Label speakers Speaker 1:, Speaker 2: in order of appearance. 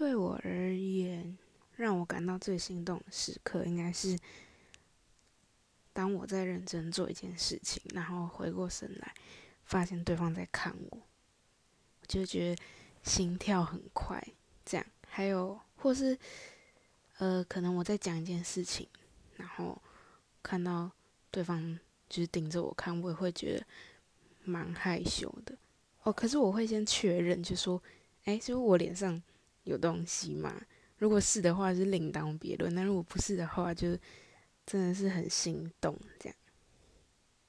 Speaker 1: 对我而言，让我感到最心动的时刻，应该是当我在认真做一件事情，然后回过神来，发现对方在看我，我就觉得心跳很快。这样，还有或是呃，可能我在讲一件事情，然后看到对方就是盯着我看，我也会觉得蛮害羞的。哦，可是我会先确认，就说，哎，是我脸上有东西嘛？如果是的话，是另当别论；那如果不是的话，就真的是很心动这样。